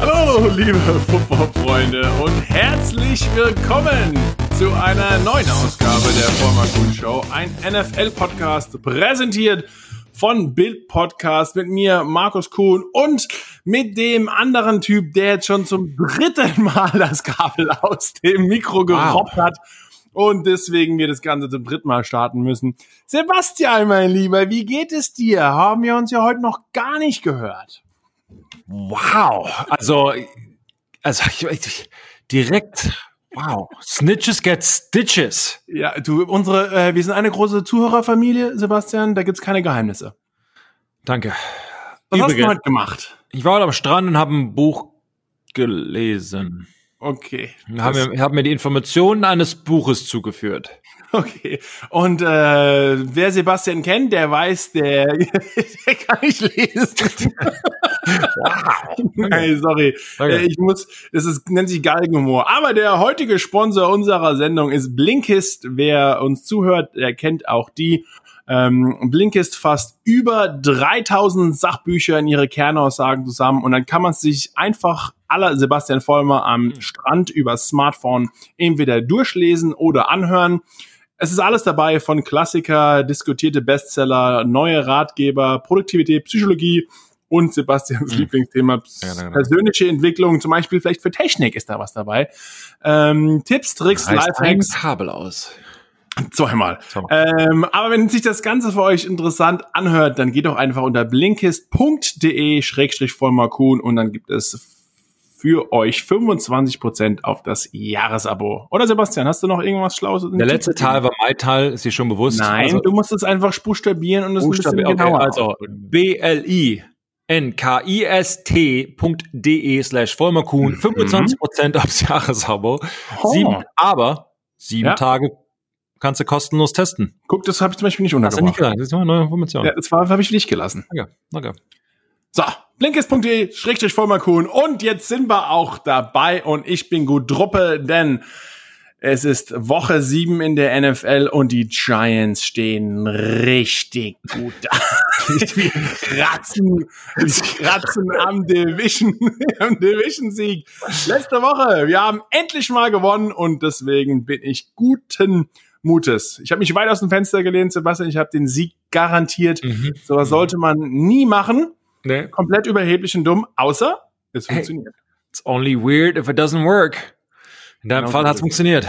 Hallo, liebe Football-Freunde und herzlich willkommen zu einer neuen Ausgabe der Former Kuhn Show, ein NFL-Podcast präsentiert von Bild Podcast mit mir, Markus Kuhn und mit dem anderen Typ, der jetzt schon zum dritten Mal das Kabel aus dem Mikro gerobbt wow. hat und deswegen wir das Ganze zum dritten Mal starten müssen. Sebastian, mein Lieber, wie geht es dir? Haben wir uns ja heute noch gar nicht gehört. Wow, also, also ich, ich, direkt Wow. Snitches get stitches. Ja, du, unsere, äh, wir sind eine große Zuhörerfamilie, Sebastian, da gibt's keine Geheimnisse. Danke. Was Übrigens, hast du heute gemacht? Ich war heute am Strand und habe ein Buch gelesen. Okay. Haben mir, hab mir die Informationen eines Buches zugeführt. Okay. Und äh, wer Sebastian kennt, der weiß, der, der kann nicht lesen. Wow. Nein, sorry. Okay. Äh, ich muss, es ist, nennt sich Galgenhumor. Aber der heutige Sponsor unserer Sendung ist Blinkist. Wer uns zuhört, der kennt auch die. Ähm, Blinkist fasst über 3000 Sachbücher in ihre Kernaussagen zusammen und dann kann man sich einfach aller Sebastian Vollmer am Strand über Smartphone entweder durchlesen oder anhören. Es ist alles dabei von Klassiker, diskutierte Bestseller, neue Ratgeber, Produktivität, Psychologie und Sebastians mhm. Lieblingsthema ja, genau. persönliche Entwicklung, zum Beispiel vielleicht für Technik ist da was dabei. Ähm, Tipps, Tricks, Lifehacks. Kabel aus. Zweimal. Ähm, aber wenn sich das Ganze für euch interessant anhört, dann geht doch einfach unter blinkist.de-vollmarkun und dann gibt es für euch 25% auf das Jahresabo. Oder Sebastian, hast du noch irgendwas Schlaues? Der letzte Teil war mein Teil, ist dir schon bewusst? Nein, also, du musst es einfach buchstabieren und es ein bisschen okay, genauer Also B-L-I nkist.de slash Vollmerkuhn, 25% mhm. aufs Jahresabo. Oh. Sieben, aber sieben ja. Tage kannst du kostenlos testen. Guck, das habe ich zum Beispiel nicht untergebracht. Hast du nicht gesagt, das ist eine neue Information. Ja, das habe ich dich gelassen. Okay, okay. So, blinkist.de, schrägstrich Vollmerkuhn. Und jetzt sind wir auch dabei und ich bin gut druppe, denn es ist Woche sieben in der NFL und die Giants stehen richtig gut da. Die kratzen, kratzen am Division, am Division-Sieg. Letzte Woche, wir haben endlich mal gewonnen und deswegen bin ich guten Mutes. Ich habe mich weit aus dem Fenster gelehnt, Sebastian. Ich habe den Sieg garantiert. Mhm. So was sollte man nie machen. Nee. Komplett überheblich und dumm, außer es hey, funktioniert. It's only weird if it doesn't work. In deinem genau Fall hat es funktioniert.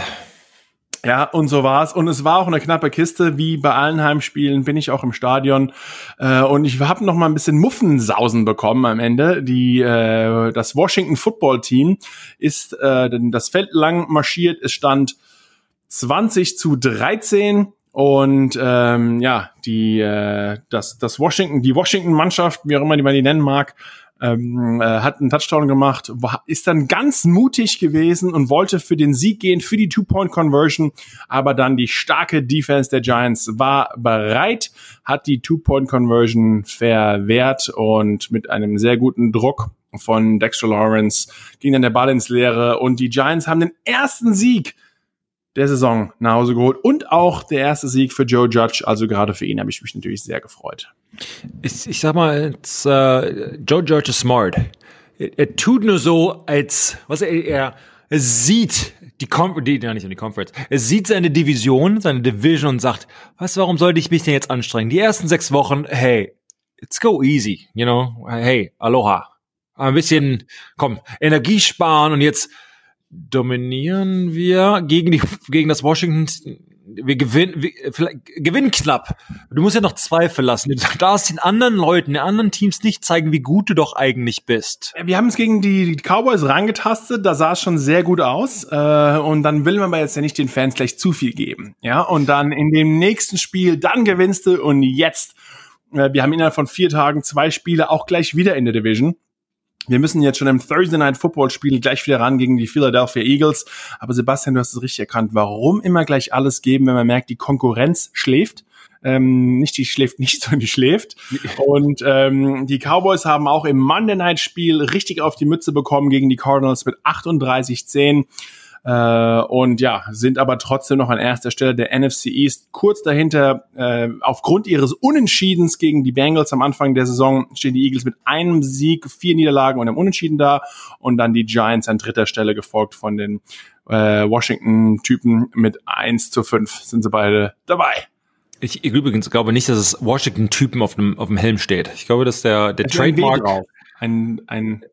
Ja, und so war's. Und es war auch eine knappe Kiste, wie bei allen Heimspielen bin ich auch im Stadion. Äh, und ich habe noch mal ein bisschen Muffensausen bekommen am Ende. Die, äh, das Washington Football Team ist äh, das Feld lang marschiert. Es stand 20 zu 13. Und ähm, ja, die äh, das das Washington die Washington Mannschaft, wie auch immer die man die nennen mag, ähm, äh, hat einen Touchdown gemacht, war, ist dann ganz mutig gewesen und wollte für den Sieg gehen, für die Two-Point-Conversion, aber dann die starke Defense der Giants war bereit, hat die Two-Point-Conversion verwehrt und mit einem sehr guten Druck von Dexter Lawrence ging dann der Ball ins Leere und die Giants haben den ersten Sieg der Saison nach Hause geholt und auch der erste Sieg für Joe Judge. Also gerade für ihn habe ich mich natürlich sehr gefreut. Ich, ich sag mal, it's, uh, Joe Judge ist smart. Er, er, tut nur so, als was er, er, sieht die Conference, ja nicht die Conference, er sieht seine Division, seine Division und sagt, was, warum sollte ich mich denn jetzt anstrengen? Die ersten sechs Wochen, hey, let's go easy, you know, hey, aloha. Ein bisschen, komm, Energie sparen und jetzt dominieren wir gegen die gegen das Washington wir gewinnen wir, gewinnen knapp. Du musst ja noch Zweifel lassen. Du darfst den anderen Leuten, den anderen Teams nicht zeigen, wie gut du doch eigentlich bist. Wir haben es gegen die Cowboys rangetastet, da sah es schon sehr gut aus. Äh, und dann will man aber jetzt ja nicht den Fans gleich zu viel geben. Ja, und dann in dem nächsten Spiel, dann gewinnst du und jetzt, äh, wir haben innerhalb von vier Tagen zwei Spiele auch gleich wieder in der Division. Wir müssen jetzt schon im Thursday Night Football Spiel gleich wieder ran gegen die Philadelphia Eagles. Aber Sebastian, du hast es richtig erkannt. Warum immer gleich alles geben, wenn man merkt, die Konkurrenz schläft? Ähm, nicht die schläft nicht, sondern die schläft. Und ähm, die Cowboys haben auch im Monday Night Spiel richtig auf die Mütze bekommen gegen die Cardinals mit 38-10. Äh, und ja, sind aber trotzdem noch an erster Stelle der NFC East. Kurz dahinter, äh, aufgrund ihres Unentschiedens gegen die Bengals am Anfang der Saison, stehen die Eagles mit einem Sieg, vier Niederlagen und einem Unentschieden da. Und dann die Giants an dritter Stelle, gefolgt von den äh, Washington-Typen mit 1 zu 5 sind sie beide dabei. Ich, ich übrigens glaube nicht, dass es Washington-Typen auf dem, auf dem Helm steht. Ich glaube, dass der, der Trademark. Ein, ein,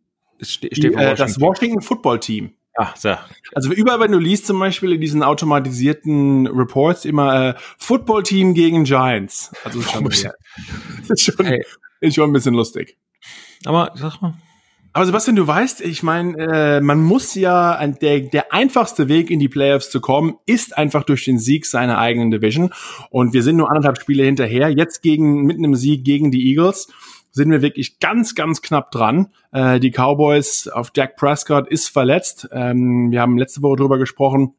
steht die, äh, das Washington Football Team. Ah, sehr. Also überall, wenn du liest zum Beispiel in diesen automatisierten Reports immer äh, Football Team gegen Giants. Also schon, ja, ist schon, hey. ist schon ein bisschen lustig. Aber sag mal. Aber Sebastian, du weißt, ich meine, äh, man muss ja, der, der einfachste Weg in die Playoffs zu kommen, ist einfach durch den Sieg seiner eigenen Division. Und wir sind nur anderthalb Spiele hinterher. Jetzt gegen mit einem Sieg gegen die Eagles sind wir wirklich ganz, ganz knapp dran. Äh, die Cowboys auf Jack Prescott ist verletzt. Ähm, wir haben letzte Woche drüber gesprochen.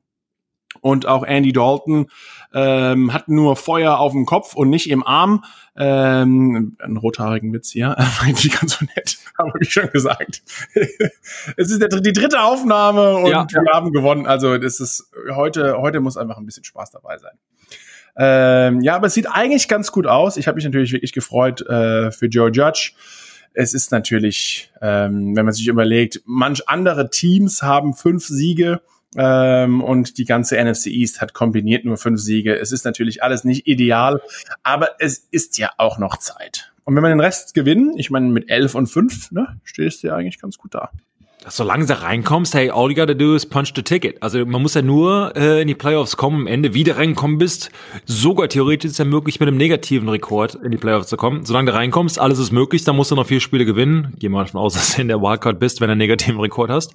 Und auch Andy Dalton ähm, hat nur Feuer auf dem Kopf und nicht im Arm. Ähm, einen rothaarigen Witz hier, eigentlich ganz so nett, habe ich schon gesagt. es ist der, die dritte Aufnahme und ja, wir haben gewonnen. Also das ist heute, heute muss einfach ein bisschen Spaß dabei sein. Ähm, ja, aber es sieht eigentlich ganz gut aus. Ich habe mich natürlich wirklich gefreut äh, für Joe Judge. Es ist natürlich, ähm, wenn man sich überlegt, manch andere Teams haben fünf Siege ähm, und die ganze NFC East hat kombiniert nur fünf Siege. Es ist natürlich alles nicht ideal, aber es ist ja auch noch Zeit. Und wenn man den Rest gewinnen, ich meine mit elf und fünf, ne, stehst du ja eigentlich ganz gut da solange du reinkommst, hey, all you gotta do is punch the ticket. Also man muss ja nur äh, in die Playoffs kommen, am Ende wieder reinkommen bist. Sogar theoretisch ist ja möglich, mit einem negativen Rekord in die Playoffs zu kommen. Solange du reinkommst, alles ist möglich, dann musst du noch vier Spiele gewinnen. Geh mal davon aus, dass du in der Wildcard bist, wenn du einen negativen Rekord hast.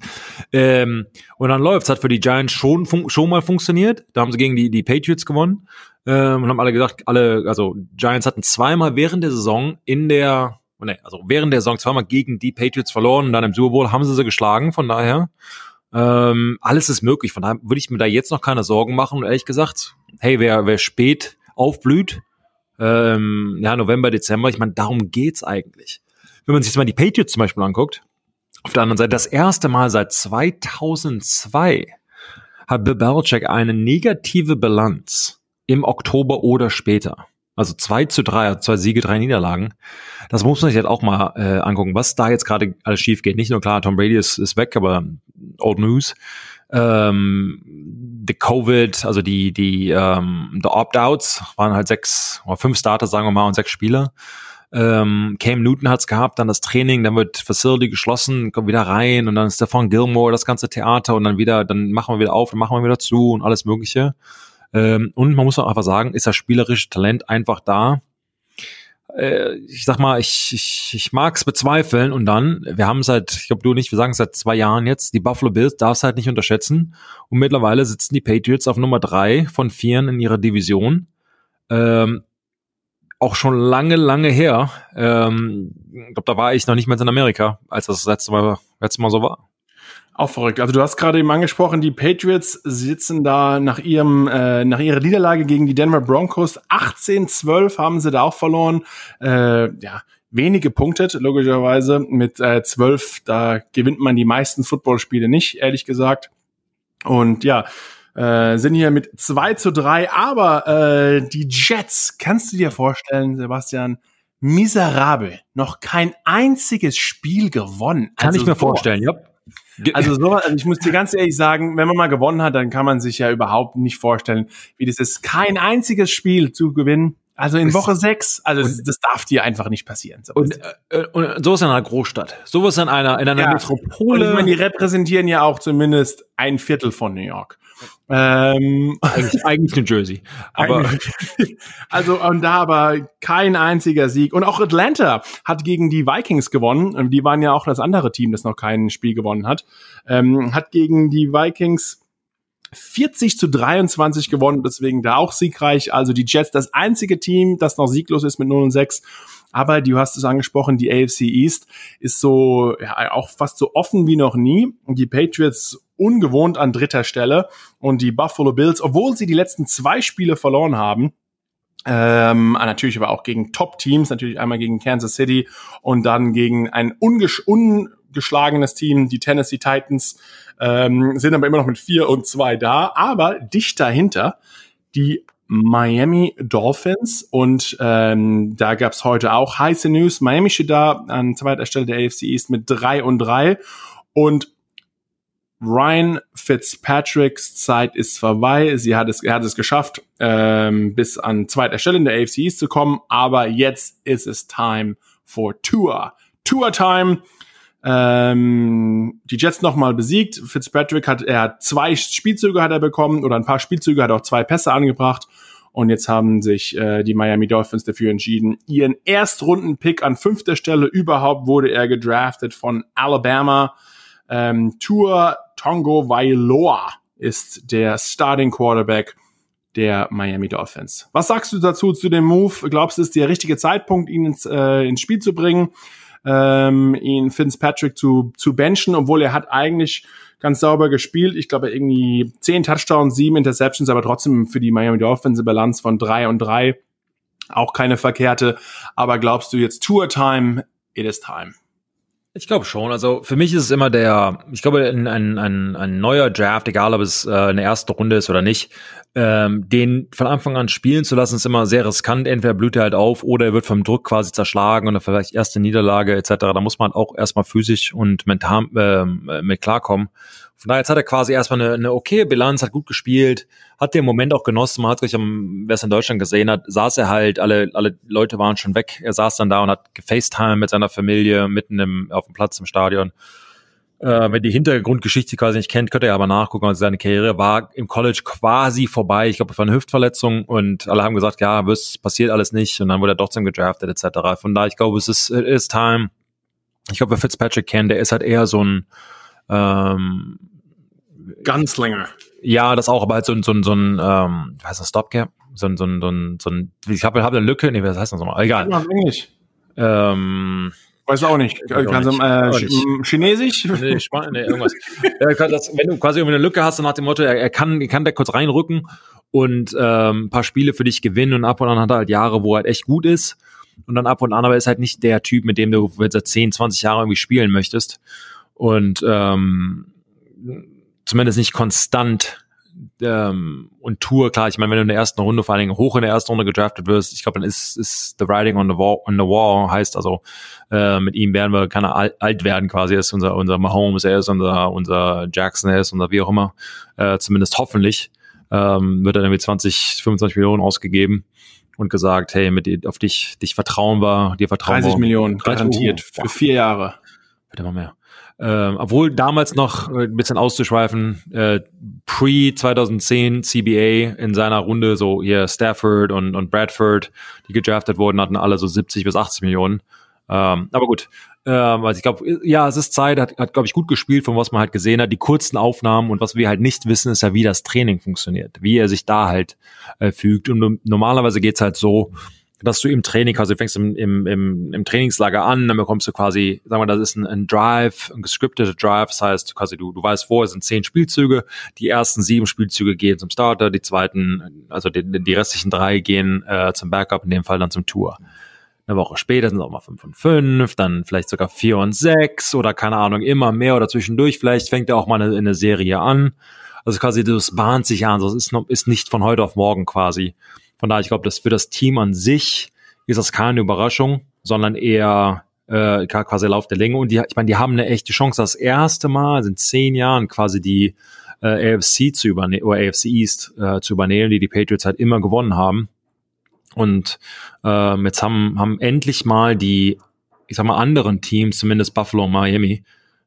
Ähm, und dann läuft's. Hat für die Giants schon, schon mal funktioniert. Da haben sie gegen die, die Patriots gewonnen. Ähm, und haben alle gesagt, alle, also Giants hatten zweimal während der Saison in der nee, also während der Saison zweimal gegen die Patriots verloren und dann im Super Bowl haben sie sie geschlagen. Von daher, ähm, alles ist möglich. Von daher würde ich mir da jetzt noch keine Sorgen machen. Und ehrlich gesagt, hey, wer, wer spät aufblüht, ähm, ja, November, Dezember, ich meine, darum geht's eigentlich. Wenn man sich jetzt mal die Patriots zum Beispiel anguckt, auf der anderen Seite, das erste Mal seit 2002 hat Bill Belichick eine negative Bilanz im Oktober oder später. Also zwei zu drei, zwei Siege, drei Niederlagen. Das muss man sich halt auch mal äh, angucken, was da jetzt gerade alles schief geht. Nicht nur klar, Tom Brady ist, ist weg, aber Old News. Ähm, the Covid, also die, die, ähm, the Opt-outs waren halt sechs oder fünf Starter, sagen wir mal, und sechs Spieler. Ähm, Cam Newton hat's gehabt, dann das Training, dann wird Facility geschlossen, kommt wieder rein und dann ist Stefan Gilmore, das ganze Theater und dann wieder, dann machen wir wieder auf, dann machen wir wieder zu und alles Mögliche. Ähm, und man muss auch einfach sagen, ist das spielerische Talent einfach da. Äh, ich sag mal, ich, ich, ich mag es bezweifeln und dann, wir haben seit, ich glaube du nicht, wir sagen seit zwei Jahren jetzt, die Buffalo Bills darfst halt nicht unterschätzen. Und mittlerweile sitzen die Patriots auf Nummer drei von vieren in ihrer Division. Ähm, auch schon lange, lange her. Ähm, ich glaube, da war ich noch nicht mehr in Amerika, als das letzte Mal, letzte Mal so war. Auch verrückt. Also du hast gerade eben angesprochen, die Patriots sitzen da nach ihrem äh, nach ihrer Niederlage gegen die Denver Broncos 18-12 haben sie da auch verloren. Äh, ja, wenige punktet logischerweise mit äh, 12, da gewinnt man die meisten Footballspiele nicht, ehrlich gesagt. Und ja, äh, sind hier mit 2 zu 3, aber äh, die Jets, kannst du dir vorstellen, Sebastian, miserabel, noch kein einziges Spiel gewonnen. Kann also ich mir vorstellen, ja. Also so, also ich muss dir ganz ehrlich sagen, wenn man mal gewonnen hat, dann kann man sich ja überhaupt nicht vorstellen, wie das ist, kein einziges Spiel zu gewinnen. Also in Woche sechs, also das, das darf dir einfach nicht passieren. Und, äh, und so ist in einer Großstadt, so ist in einer in einer ja. Metropole. Und ich meine, die repräsentieren ja auch zumindest ein Viertel von New York. Ähm, eigentlich, eigentlich New Jersey. Aber also und da aber kein einziger Sieg. Und auch Atlanta hat gegen die Vikings gewonnen. Und die waren ja auch das andere Team, das noch kein Spiel gewonnen hat. Ähm, hat gegen die Vikings 40 zu 23 gewonnen, deswegen da auch siegreich. Also die Jets das einzige Team, das noch sieglos ist mit 0 und 6. Aber du hast es angesprochen, die AFC East ist so ja, auch fast so offen wie noch nie. Und die Patriots ungewohnt an dritter Stelle und die Buffalo Bills, obwohl sie die letzten zwei Spiele verloren haben, ähm, natürlich aber auch gegen Top-Teams, natürlich einmal gegen Kansas City und dann gegen ein ungesch ungeschlagenes Team, die Tennessee Titans, ähm, sind aber immer noch mit vier und zwei da. Aber dicht dahinter die Miami Dolphins und ähm, da gab's heute auch heiße News. Miami steht da an zweiter Stelle der AFC East mit drei und drei und Ryan Fitzpatricks Zeit ist vorbei. Sie hat es, er hat es geschafft, ähm, bis an zweiter Stelle in der AFC East zu kommen. Aber jetzt ist es time for Tour. Tour Time. Ähm, die Jets nochmal besiegt. Fitzpatrick hat, er hat zwei Spielzüge hat er bekommen oder ein paar Spielzüge, hat auch zwei Pässe angebracht. Und jetzt haben sich äh, die Miami Dolphins dafür entschieden, ihren Erstrunden-Pick an fünfter Stelle überhaupt wurde er gedraftet von Alabama. Ähm, Tour Tongo Vailoa ist der Starting Quarterback der Miami Dolphins. Was sagst du dazu zu dem Move? Glaubst du, es ist der richtige Zeitpunkt, ihn ins, äh, ins Spiel zu bringen, ähm, ihn Fitzpatrick zu, zu benchen, obwohl er hat eigentlich ganz sauber gespielt. Ich glaube irgendwie zehn Touchdowns, sieben Interceptions, aber trotzdem für die Miami Dolphins eine Balance von drei und drei. Auch keine verkehrte. Aber glaubst du jetzt Tour Time? It is time. Ich glaube schon. Also für mich ist es immer der, ich glaube, ein, ein, ein, neuer Draft, egal ob es äh, eine erste Runde ist oder nicht, ähm, den von Anfang an spielen zu lassen, ist immer sehr riskant. Entweder blüht er halt auf oder er wird vom Druck quasi zerschlagen oder vielleicht erste Niederlage etc. Da muss man auch erstmal physisch und mental äh, mit klarkommen. Von daher jetzt hat er quasi erstmal eine, eine okay Bilanz, hat gut gespielt, hat den Moment auch genossen. Man hat sich, wer es in Deutschland gesehen hat, saß er halt, alle, alle Leute waren schon weg. Er saß dann da und hat gefacetime mit seiner Familie mitten im, auf dem Platz im Stadion. Äh, wenn die Hintergrundgeschichte quasi nicht kennt, könnt ihr aber nachgucken. Also seine Karriere war im College quasi vorbei. Ich glaube, es war eine Hüftverletzung und alle haben gesagt, ja, es passiert alles nicht. Und dann wurde er trotzdem gedraftet etc. Von daher, ich glaube, es ist, it is time. Ich glaube, wer Fitzpatrick kennt, der ist halt eher so ein ähm, Gunslinger. Ja, das auch, aber halt so, ein so, ein so ein, ähm, was heißt das, Stopgap? So ein, so ein, so ein, so ein ich habe hab eine Lücke, nee, was heißt das nochmal? Egal. Ja. Ähm, Weiß auch nicht. Weiß Kannst du, äh, nicht. Chinesisch? Nee, Spanisch, nee, irgendwas. wenn du quasi irgendwie eine Lücke hast, dann nach dem Motto, er, er kann, er kann da kurz reinrücken und ähm, ein paar Spiele für dich gewinnen und ab und an hat er halt Jahre, wo er halt echt gut ist und dann ab und an aber ist halt nicht der Typ, mit dem du seit 10, 20 Jahren irgendwie spielen möchtest und ähm, zumindest nicht konstant ähm, und Tour, klar, ich meine, wenn du in der ersten Runde, vor allen Dingen hoch in der ersten Runde gedraftet wirst, ich glaube, dann ist, ist the writing on the wall, on the wall heißt also, äh, mit ihm werden wir keine alt, alt werden quasi, er ist unser, unser Mahomes, er ist unser, unser Jackson, er ist unser wie auch immer, äh, zumindest hoffentlich, ähm, wird dann irgendwie 20, 25 Millionen ausgegeben und gesagt, hey, mit auf dich, dich vertrauen wir, dir vertrauen 30 wir. 30 Millionen garantiert für vier Jahre. Bitte mal mehr. Äh, obwohl damals noch äh, ein bisschen auszuschweifen, äh, pre 2010 CBA in seiner Runde so hier Stafford und, und Bradford, die gedraftet wurden, hatten alle so 70 bis 80 Millionen. Ähm, aber gut, ähm, also ich glaube, ja, es ist Zeit, hat, hat glaube ich gut gespielt, von was man halt gesehen hat, die kurzen Aufnahmen und was wir halt nicht wissen, ist ja, wie das Training funktioniert, wie er sich da halt äh, fügt. Und normalerweise geht's halt so, dass du im Training, also du fängst im, im, im, im Trainingslager an, dann bekommst du quasi, sagen wir, das ist ein, ein Drive, ein gescripteter Drive, das heißt quasi du, du weißt vor, es sind zehn Spielzüge, die ersten sieben Spielzüge gehen zum Starter, die zweiten, also die, die restlichen drei gehen äh, zum Backup, in dem Fall dann zum Tour. Eine Woche später sind es auch mal fünf und fünf, dann vielleicht sogar vier und sechs oder keine Ahnung, immer mehr oder zwischendurch. Vielleicht fängt er auch mal eine, eine Serie an. Also quasi, das bahnt sich an, das ist, noch, ist nicht von heute auf morgen quasi. Von daher, ich glaube, dass für das Team an sich ist das keine Überraschung, sondern eher äh, quasi Lauf der Länge. Und die, ich meine, die haben eine echte Chance, das erste Mal also in zehn Jahren quasi die äh, AFC zu übernehmen oder AFC East äh, zu übernehmen, die die Patriots halt immer gewonnen haben. Und äh, jetzt haben, haben endlich mal die, ich sag mal, anderen Teams, zumindest Buffalo und Miami,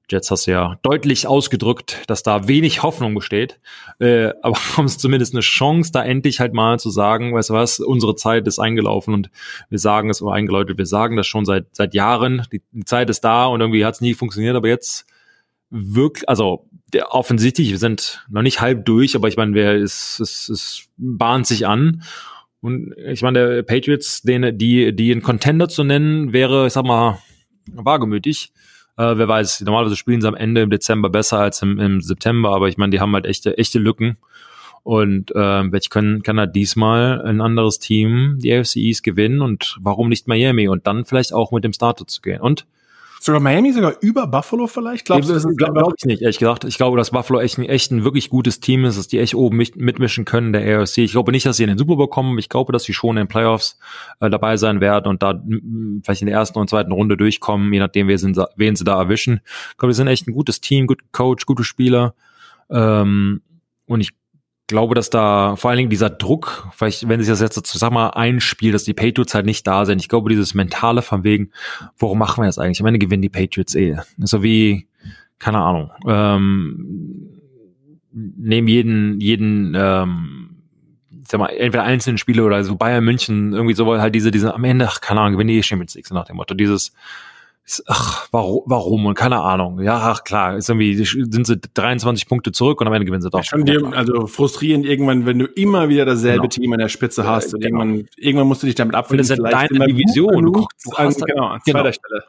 Jets hast du ja deutlich ausgedrückt, dass da wenig Hoffnung besteht. Äh, aber haben es zumindest eine Chance, da endlich halt mal zu sagen, weißt du was, unsere Zeit ist eingelaufen und wir sagen es, oder eingeläutet, wir sagen das schon seit, seit Jahren. Die, die Zeit ist da und irgendwie hat es nie funktioniert, aber jetzt wirklich, also der, offensichtlich, wir sind noch nicht halb durch, aber ich meine, wer ist, es, es bahnt sich an. Und ich meine, der Patriots, den, die, die einen Contender zu nennen, wäre, ich sag mal, wagemütig. Äh, wer weiß, normalerweise spielen sie am Ende im Dezember besser als im, im September, aber ich meine, die haben halt echte, echte Lücken. Und äh, welch können, kann er diesmal ein anderes Team, die AFC East, gewinnen und warum nicht Miami und dann vielleicht auch mit dem Starter zu gehen. Und Sogar Miami sogar über Buffalo vielleicht? Glaubst du, das glaube glaub ich nicht, ehrlich gesagt. Ich glaube, dass Buffalo echt ein, echt ein wirklich gutes Team ist, dass die echt oben mit, mitmischen können der AFC. Ich glaube nicht, dass sie in den Super Bowl kommen. Ich glaube, dass sie schon in den Playoffs äh, dabei sein werden und da vielleicht in der ersten und zweiten Runde durchkommen, je nachdem, wen sie, wen sie da erwischen. Ich glaube, die sind echt ein gutes Team, gut Coach, gute Spieler. Ähm, und ich glaube, dass da vor allen Dingen dieser Druck, vielleicht, wenn sich das jetzt zusammen einspielt, dass die Patriots halt nicht da sind. Ich glaube, dieses mentale von wegen, warum machen wir das eigentlich? Am Ende gewinnen die Patriots eh. So wie, keine Ahnung, ähm, nehmen jeden, jeden, ähm, ich sag mal, entweder einzelnen Spiele oder so Bayern München, irgendwie so halt diese, diese, am Ende, ach, keine Ahnung, gewinnen die eh Champions League, so nach dem Motto, dieses, ach, warum, warum und keine Ahnung. Ja, ach, klar, ist irgendwie, sind sie 23 Punkte zurück und am Ende gewinnen sie doch. schon dir, also frustrierend irgendwann, wenn du immer wieder dasselbe genau. Team an der Spitze ja, hast und genau. irgendwann, irgendwann musst du dich damit abfinden. Und das ist ja deine Division. Du, du, du an, genau, an genau. zweiter Stelle.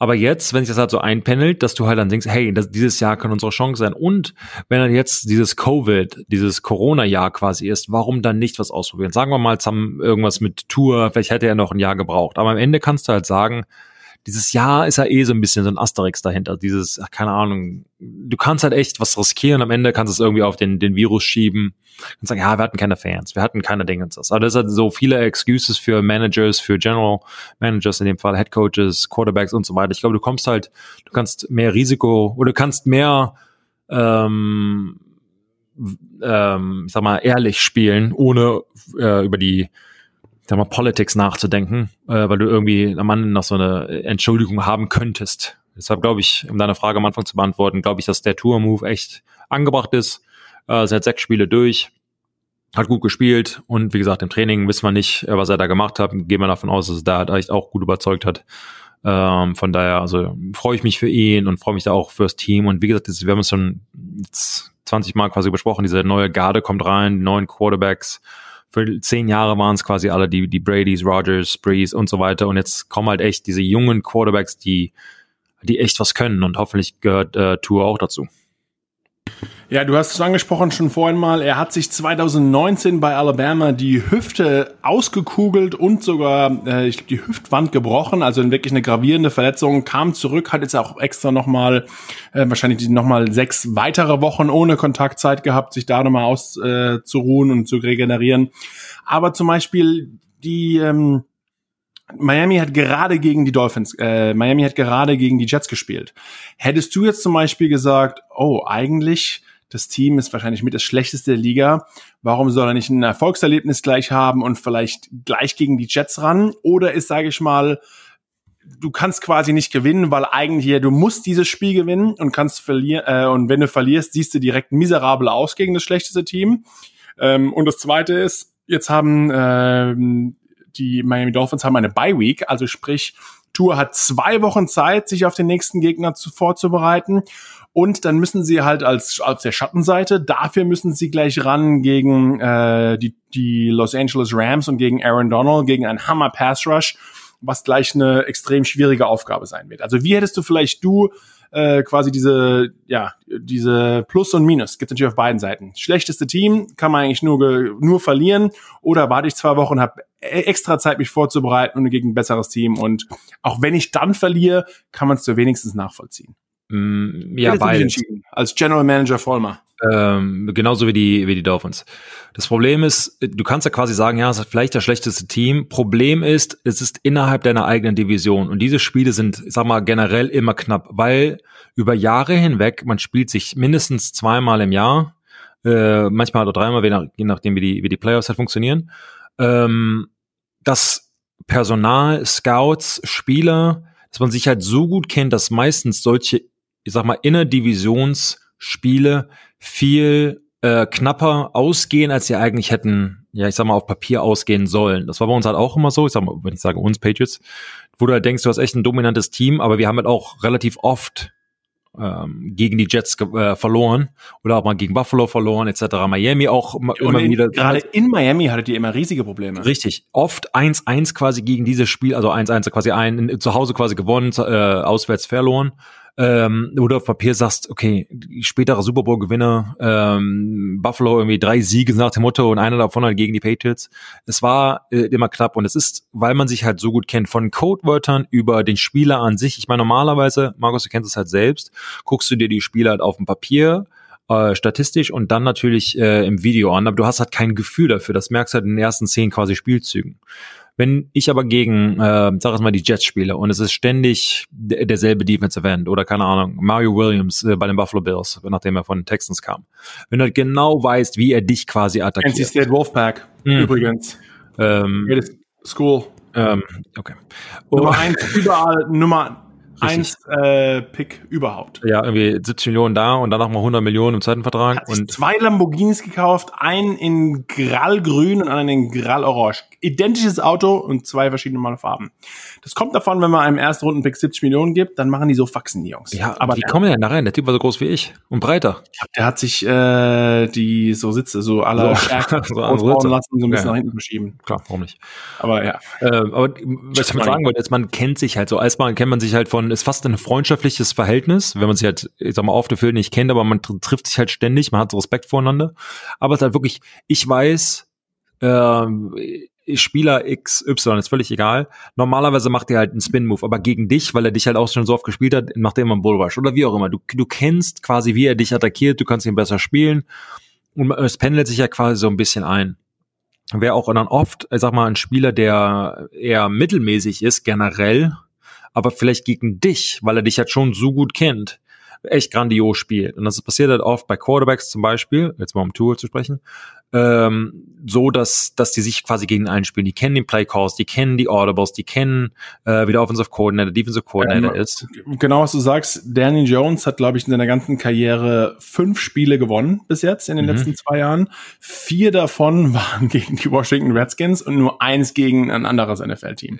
Aber jetzt, wenn sich das halt so einpendelt, dass du halt dann denkst, hey, das, dieses Jahr kann unsere Chance sein. Und wenn dann jetzt dieses Covid, dieses Corona-Jahr quasi ist, warum dann nicht was ausprobieren? Sagen wir mal, zusammen irgendwas mit Tour, vielleicht hätte er noch ein Jahr gebraucht. Aber am Ende kannst du halt sagen, dieses Jahr ist ja eh so ein bisschen so ein Asterix dahinter. Dieses, ach, keine Ahnung, du kannst halt echt was riskieren. Am Ende kannst du es irgendwie auf den, den Virus schieben und sagen, ja, wir hatten keine Fans, wir hatten keine Dinge. Aber das hat so viele Excuses für Managers, für General Managers, in dem Fall Head Coaches, Quarterbacks und so weiter. Ich glaube, du kommst halt, du kannst mehr Risiko oder du kannst mehr, ähm, ähm, ich sag mal, ehrlich spielen, ohne äh, über die mal, Politics nachzudenken, äh, weil du irgendwie am Ende noch so eine Entschuldigung haben könntest. Deshalb glaube ich, um deine Frage am Anfang zu beantworten, glaube ich, dass der Tour-Move echt angebracht ist. Äh, seit sechs Spiele durch, hat gut gespielt und wie gesagt, im Training wissen wir nicht, äh, was er da gemacht hat. Gehen wir davon aus, dass er da halt echt auch gut überzeugt hat. Ähm, von daher, also freue ich mich für ihn und freue mich da auch fürs Team. Und wie gesagt, wir haben es schon 20 Mal quasi besprochen, diese neue Garde kommt rein, neuen Quarterbacks für zehn Jahre waren es quasi alle die, die Bradys, Rogers, Breeze und so weiter. Und jetzt kommen halt echt diese jungen Quarterbacks, die, die echt was können. Und hoffentlich gehört äh, Tour auch dazu. Ja, du hast es angesprochen schon vorhin mal. Er hat sich 2019 bei Alabama die Hüfte ausgekugelt und sogar, äh, ich glaube, die Hüftwand gebrochen. Also wirklich eine gravierende Verletzung. Kam zurück, hat jetzt auch extra nochmal, äh, wahrscheinlich nochmal sechs weitere Wochen ohne Kontaktzeit gehabt, sich da nochmal auszuruhen äh, und zu regenerieren. Aber zum Beispiel die, ähm, Miami hat gerade gegen die Dolphins, äh, Miami hat gerade gegen die Jets gespielt. Hättest du jetzt zum Beispiel gesagt, oh, eigentlich das Team ist wahrscheinlich mit das schlechteste der Liga. Warum soll er nicht ein Erfolgserlebnis gleich haben und vielleicht gleich gegen die Jets ran? Oder ist, sage ich mal, du kannst quasi nicht gewinnen, weil eigentlich ja, du musst dieses Spiel gewinnen und kannst verlieren. Äh, und wenn du verlierst, siehst du direkt miserabel aus gegen das schlechteste Team. Ähm, und das Zweite ist, jetzt haben ähm, die Miami Dolphins haben eine Bye Week, also sprich Tour hat zwei Wochen Zeit, sich auf den nächsten Gegner zu, vorzubereiten. Und dann müssen sie halt als auf der Schattenseite, dafür müssen sie gleich ran gegen äh, die, die Los Angeles Rams und gegen Aaron Donald, gegen einen Hammer Pass Rush, was gleich eine extrem schwierige Aufgabe sein wird. Also wie hättest du vielleicht du äh, quasi diese, ja, diese Plus und Minus, gibt natürlich auf beiden Seiten. Schlechteste Team kann man eigentlich nur, nur verlieren oder warte ich zwei Wochen, habe extra Zeit, mich vorzubereiten und gegen ein besseres Team. Und auch wenn ich dann verliere, kann man es zu wenigstens nachvollziehen. Mm, ja, beides. Als General Manager Vollmer. Ähm, genauso wie die, wie die Dolphins. Das Problem ist, du kannst ja quasi sagen, ja, es ist vielleicht das schlechteste Team. Problem ist, es ist innerhalb deiner eigenen Division. Und diese Spiele sind, sag mal, generell immer knapp, weil über Jahre hinweg, man spielt sich mindestens zweimal im Jahr, äh, manchmal oder dreimal, je, nachdem, wie die, wie die Playoffs halt funktionieren. Ähm, das Personal, Scouts, Spieler, dass man sich halt so gut kennt, dass meistens solche ich sag mal, Innerdivisionsspiele viel äh, knapper ausgehen, als sie eigentlich hätten, ja, ich sag mal, auf Papier ausgehen sollen. Das war bei uns halt auch immer so, ich sag mal, wenn ich sage uns Patriots, wo du halt denkst, du hast echt ein dominantes Team, aber wir haben halt auch relativ oft ähm, gegen die Jets äh, verloren oder auch mal gegen Buffalo verloren etc. Miami auch immer in, wieder. Gerade in Miami hattet ihr immer riesige Probleme. Richtig, oft 1-1 quasi gegen dieses Spiel, also 1-1 quasi ein zu Hause quasi gewonnen, äh, auswärts verloren. Ähm, du auf Papier sagst, okay, spätere Super Bowl-Gewinner, ähm, Buffalo irgendwie drei Siege nach dem Motto und einer davon halt gegen die Patriots. Es war äh, immer knapp und es ist, weil man sich halt so gut kennt, von Codewörtern über den Spieler an sich. Ich meine, normalerweise, Markus, du kennst es halt selbst, guckst du dir die Spieler halt auf dem Papier äh, statistisch und dann natürlich äh, im Video an, aber du hast halt kein Gefühl dafür. Das merkst du halt in den ersten zehn quasi Spielzügen. Wenn ich aber gegen, äh, sag ich mal, die Jets spiele und es ist ständig derselbe Defensive End oder keine Ahnung, Mario Williams äh, bei den Buffalo Bills, nachdem er von den Texans kam. Wenn du halt genau weißt, wie er dich quasi attackiert. NC State Wolfpack, mhm. übrigens. Ähm, School. Ähm, okay. Nummer oh. eins überall, Nummer eins äh, Pick überhaupt. Ja, irgendwie 70 Millionen da und dann nochmal 100 Millionen im zweiten Vertrag. Hat und zwei Lamborghinis gekauft, einen in Grallgrün und einen in Grallorange. Identisches Auto und zwei verschiedene Farben. Das kommt davon, wenn man einem Erstrunden-Pick 70 Millionen gibt, dann machen die so Faxen, die Jungs. Ja, aber wie kommen denn da rein? Der Typ war so groß wie ich und breiter. Der hat sich äh, die so Sitze, so alle so, so lassen, so ein bisschen ja. nach hinten verschieben. Klar, warum nicht? Aber ja. Äh, aber was ich mal sagen wollte, ist, man kennt sich halt so. Als man kennt man sich halt von, ist fast ein freundschaftliches Verhältnis, wenn man sich halt, ich sag mal, auf der Feld nicht kennt, aber man trifft sich halt ständig, man hat Respekt voreinander. Aber es ist halt wirklich, ich weiß, äh, Spieler XY, ist völlig egal. Normalerweise macht er halt einen Spin-Move, aber gegen dich, weil er dich halt auch schon so oft gespielt hat, macht er immer einen Bullrush oder wie auch immer. Du, du kennst quasi, wie er dich attackiert, du kannst ihn besser spielen und es pendelt sich ja quasi so ein bisschen ein. Wer auch dann oft, ich sag mal, ein Spieler, der eher mittelmäßig ist, generell, aber vielleicht gegen dich, weil er dich halt schon so gut kennt, echt grandios spielt. Und das passiert halt oft bei Quarterbacks zum Beispiel, jetzt mal um Tool zu sprechen, ähm, so, dass, dass die sich quasi gegen einspielen. Die kennen den Play Calls, die kennen die Audibles, die kennen, äh, wie der Offensive Coordinator, Defensive Coordinator ähm, ist. Genau, was du sagst. Danny Jones hat, glaube ich, in seiner ganzen Karriere fünf Spiele gewonnen bis jetzt in den mhm. letzten zwei Jahren. Vier davon waren gegen die Washington Redskins und nur eins gegen ein anderes NFL-Team.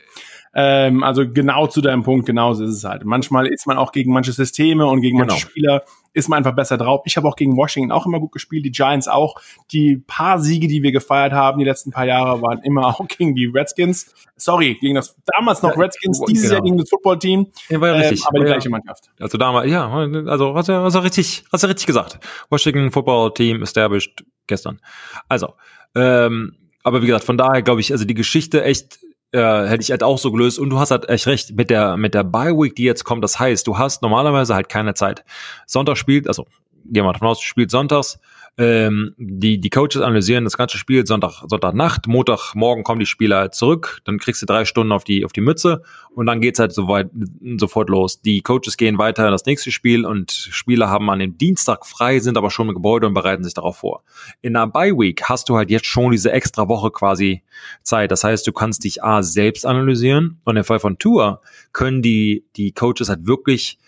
Ähm, also genau zu deinem Punkt, genauso ist es halt. Manchmal ist man auch gegen manche Systeme und gegen genau. manche Spieler ist man einfach besser drauf. Ich habe auch gegen Washington auch immer gut gespielt, die Giants auch. Die paar Siege, die wir gefeiert haben, die letzten paar Jahre, waren immer auch gegen die Redskins. Sorry, gegen das damals noch Redskins, dieses genau. Jahr gegen das Footballteam. Ja, war ja richtig. Ähm, aber die ja. gleiche Mannschaft. Also damals, ja, also hast du, hast du richtig, hast du richtig gesagt. Washington Football Team established gestern. Also, ähm, aber wie gesagt, von daher glaube ich, also die Geschichte echt äh, hätte ich halt auch so gelöst. Und du hast halt echt recht, mit der, mit der Bye-Week, die jetzt kommt, das heißt, du hast normalerweise halt keine Zeit. Sonntag spielt, also wir davon aus, du spielst sonntags, ähm, die, die Coaches analysieren das ganze Spiel Sonntag, Sonntagnacht, Montagmorgen kommen die Spieler zurück, dann kriegst du drei Stunden auf die, auf die Mütze und dann geht's halt soweit, sofort los. Die Coaches gehen weiter in das nächste Spiel und Spieler haben an dem Dienstag frei, sind aber schon im Gebäude und bereiten sich darauf vor. In einer Bye Week hast du halt jetzt schon diese extra Woche quasi Zeit. Das heißt, du kannst dich A selbst analysieren und im Fall von Tour können die, die Coaches halt wirklich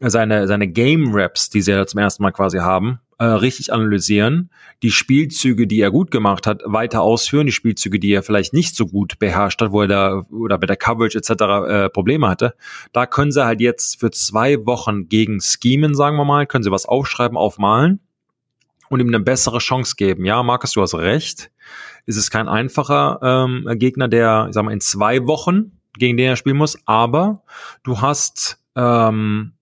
seine, seine Game Raps, die sie ja zum ersten Mal quasi haben, äh, richtig analysieren, die Spielzüge, die er gut gemacht hat, weiter ausführen, die Spielzüge, die er vielleicht nicht so gut beherrscht hat, wo er da oder bei der Coverage etc. Äh, Probleme hatte, da können sie halt jetzt für zwei Wochen gegen Schemen, sagen wir mal, können sie was aufschreiben, aufmalen und ihm eine bessere Chance geben. Ja, Markus, du hast recht. Es ist kein einfacher ähm, Gegner, der, ich sag mal, in zwei Wochen gegen den er spielen muss, aber du hast ähm,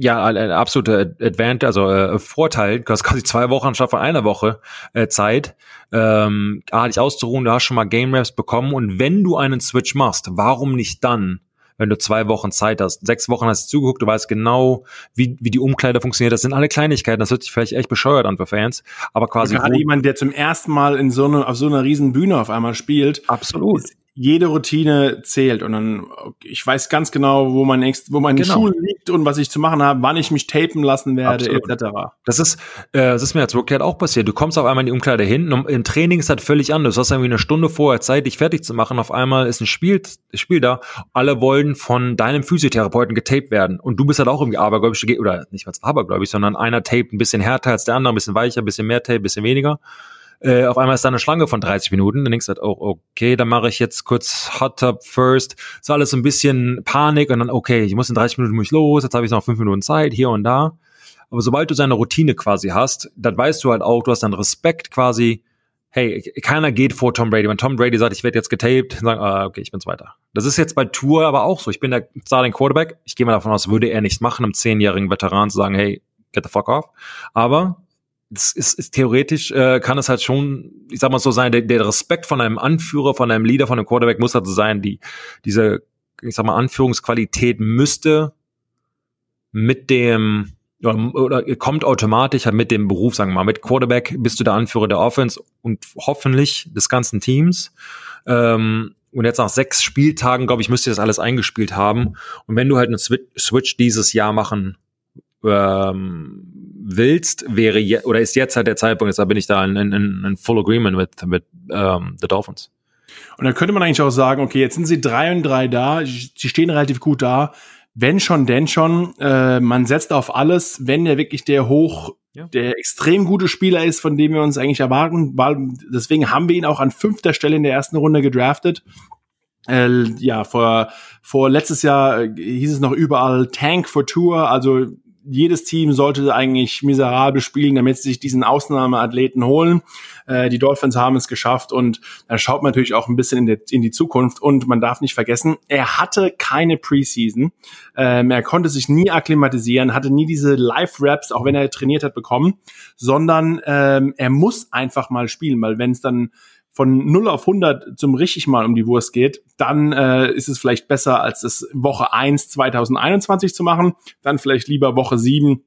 ja, ein absoluter Advantage, also äh, Vorteil. Du hast quasi zwei Wochen statt von einer Woche äh, Zeit, ähm, A, dich auszuruhen. Du hast schon mal Game Raps bekommen. Und wenn du einen Switch machst, warum nicht dann, wenn du zwei Wochen Zeit hast? Sechs Wochen hast du zugeguckt, du weißt genau, wie, wie die Umkleider funktioniert. Das sind alle Kleinigkeiten. Das hört sich vielleicht echt bescheuert an für Fans. Aber quasi. Gerade jemand, der zum ersten Mal in so eine, auf so einer riesen Bühne auf einmal spielt. Absolut. Ist, jede Routine zählt und dann ich weiß ganz genau, wo mein nächst, wo meine genau. Schule liegt und was ich zu machen habe, wann ich mich tapen lassen werde, etc. Das ist, äh, das ist mir jetzt wirklich halt auch passiert. Du kommst auf einmal in die Umkleide hin und im Training ist halt völlig anders. Du hast irgendwie eine Stunde vorher Zeit, dich fertig zu machen. Auf einmal ist ein Spiel, Spiel da. Alle wollen von deinem Physiotherapeuten getaped werden und du bist halt auch irgendwie abergläubisch oder nicht mal abergläubig, sondern einer taped ein bisschen härter als der andere, ein bisschen weicher, ein bisschen mehr Tape, ein bisschen weniger. Äh, auf einmal ist da eine Schlange von 30 Minuten. Dann denkst du halt, oh, okay, dann mache ich jetzt kurz Hot Tub First. Ist alles ein bisschen Panik und dann, okay, ich muss in 30 Minuten muss los, jetzt habe ich noch fünf Minuten Zeit, hier und da. Aber sobald du seine Routine quasi hast, dann weißt du halt auch, du hast dann Respekt quasi hey, keiner geht vor Tom Brady. Wenn Tom Brady sagt, ich werde jetzt getaped, sagen, ah, okay, ich bin's weiter. Das ist jetzt bei Tour aber auch so. Ich bin der Starting Quarterback. Ich gehe mal davon aus, würde er nichts machen, einem zehnjährigen Veteran zu sagen, hey, get the fuck off. Aber das ist, ist theoretisch äh, kann es halt schon, ich sag mal so sein, der, der Respekt von einem Anführer, von einem Leader, von einem Quarterback muss halt so sein, die diese, ich sag mal, Anführungsqualität müsste mit dem oder kommt automatisch halt mit dem Beruf, sagen wir mal, mit Quarterback bist du der Anführer der Offense und hoffentlich des ganzen Teams. Ähm, und jetzt nach sechs Spieltagen, glaube ich, müsste das alles eingespielt haben. Und wenn du halt einen Switch dieses Jahr machen ähm, willst, wäre je, oder ist jetzt halt der Zeitpunkt, jetzt bin ich da in, in, in full agreement mit, mit ähm, the Dolphins. Und dann könnte man eigentlich auch sagen, okay, jetzt sind sie drei und drei da, sie stehen relativ gut da. Wenn schon, denn schon, äh, man setzt auf alles, wenn er wirklich der hoch, ja. der extrem gute Spieler ist, von dem wir uns eigentlich erwarten, weil deswegen haben wir ihn auch an fünfter Stelle in der ersten Runde gedraftet. Äh, ja, vor, vor letztes Jahr äh, hieß es noch überall Tank for Tour, also jedes Team sollte eigentlich miserabel spielen, damit sie sich diesen Ausnahmeathleten holen. Äh, die Dolphins haben es geschafft und da schaut man natürlich auch ein bisschen in, der, in die Zukunft und man darf nicht vergessen, er hatte keine Preseason. Ähm, er konnte sich nie akklimatisieren, hatte nie diese Live-Raps, auch wenn er trainiert hat, bekommen, sondern ähm, er muss einfach mal spielen, weil wenn es dann von 0 auf 100 zum richtig mal um die Wurst geht, dann äh, ist es vielleicht besser, als es Woche 1 2021 zu machen, dann vielleicht lieber Woche 7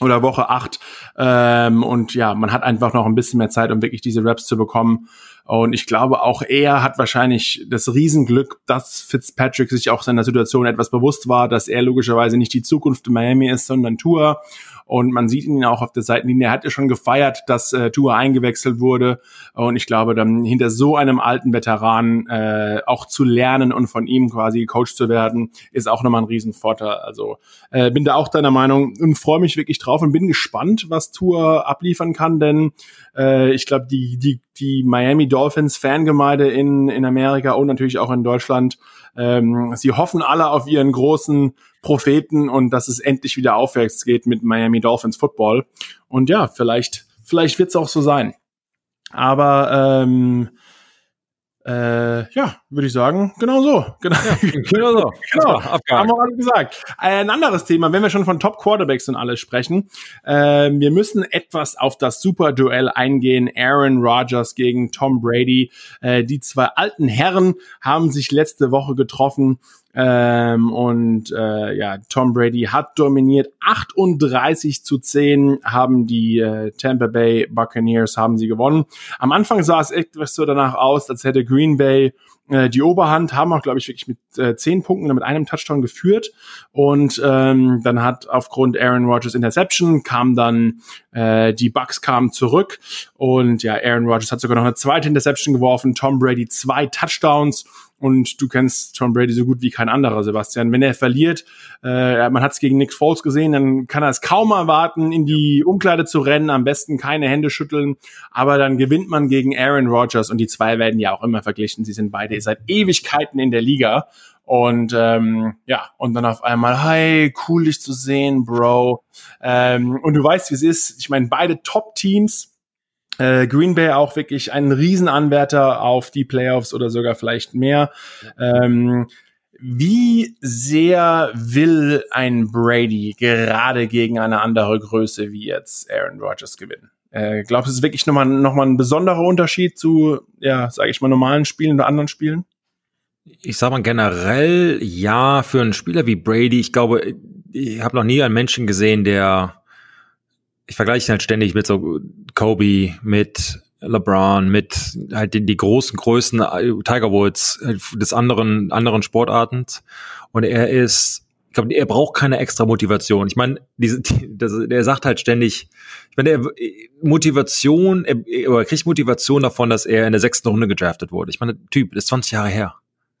oder Woche 8. Ähm, und ja, man hat einfach noch ein bisschen mehr Zeit, um wirklich diese Raps zu bekommen. Und ich glaube, auch er hat wahrscheinlich das Riesenglück, dass Fitzpatrick sich auch seiner Situation etwas bewusst war, dass er logischerweise nicht die Zukunft in Miami ist, sondern Tour. Und man sieht ihn auch auf der Seitenlinie. Er hat ja schon gefeiert, dass äh, Tour eingewechselt wurde. Und ich glaube, dann hinter so einem alten Veteran äh, auch zu lernen und von ihm quasi gecoacht zu werden, ist auch nochmal ein Riesenvorteil. Also äh, bin da auch deiner Meinung und freue mich wirklich drauf und bin gespannt, was Tour abliefern kann, denn äh, ich glaube, die, die, die Miami Dolphins Fangemeinde in, in Amerika und natürlich auch in Deutschland, ähm, sie hoffen alle auf ihren großen Propheten und dass es endlich wieder aufwärts geht mit Miami Dolphins Football. Und ja, vielleicht, vielleicht wird es auch so sein. Aber ähm, äh, ja, würde ich sagen, genau so. Genau, ja, genau so. genau, haben wir alle gesagt. Ein anderes Thema, wenn wir schon von Top Quarterbacks und alles sprechen, äh, wir müssen etwas auf das Super-Duell eingehen. Aaron Rodgers gegen Tom Brady. Äh, die zwei alten Herren haben sich letzte Woche getroffen ähm, und äh, ja, Tom Brady hat dominiert. 38 zu 10 haben die äh, Tampa Bay Buccaneers haben sie gewonnen. Am Anfang sah es etwas so danach aus, als hätte Green Bay äh, die Oberhand, haben auch, glaube ich, wirklich mit äh, 10 Punkten oder mit einem Touchdown geführt. Und ähm, dann hat aufgrund Aaron Rodgers Interception kam dann äh, die Bucks kamen zurück und ja, Aaron Rodgers hat sogar noch eine zweite Interception geworfen, Tom Brady zwei Touchdowns und du kennst Tom Brady so gut wie kein anderer, Sebastian. Wenn er verliert, äh, man hat es gegen Nick Foles gesehen, dann kann er es kaum erwarten, in die Umkleide zu rennen, am besten keine Hände schütteln, aber dann gewinnt man gegen Aaron Rodgers und die zwei werden ja auch immer verglichen. Sie sind beide seit Ewigkeiten in der Liga. Und ähm, ja, und dann auf einmal, hi, cool dich zu sehen, Bro. Ähm, und du weißt, wie es ist. Ich meine, beide Top-Teams äh, Green Bay auch wirklich ein Riesenanwärter auf die Playoffs oder sogar vielleicht mehr. Ähm, wie sehr will ein Brady gerade gegen eine andere Größe wie jetzt Aaron Rodgers gewinnen? Äh, glaubst du, es ist wirklich nochmal noch mal ein besonderer Unterschied zu, ja, sage ich mal, normalen Spielen oder anderen Spielen? Ich sag mal generell ja, für einen Spieler wie Brady, ich glaube, ich habe noch nie einen Menschen gesehen, der ich vergleiche halt ständig mit so Kobe, mit LeBron, mit halt die, die großen Größen, äh, Tiger Woods, äh, des anderen, anderen Sportarten. Und er ist, ich glaube, er braucht keine extra Motivation. Ich meine, diese, die, der sagt halt ständig, ich meine, er, Motivation, er, er kriegt Motivation davon, dass er in der sechsten Runde gedraftet wurde. Ich meine, Typ, ist 20 Jahre her.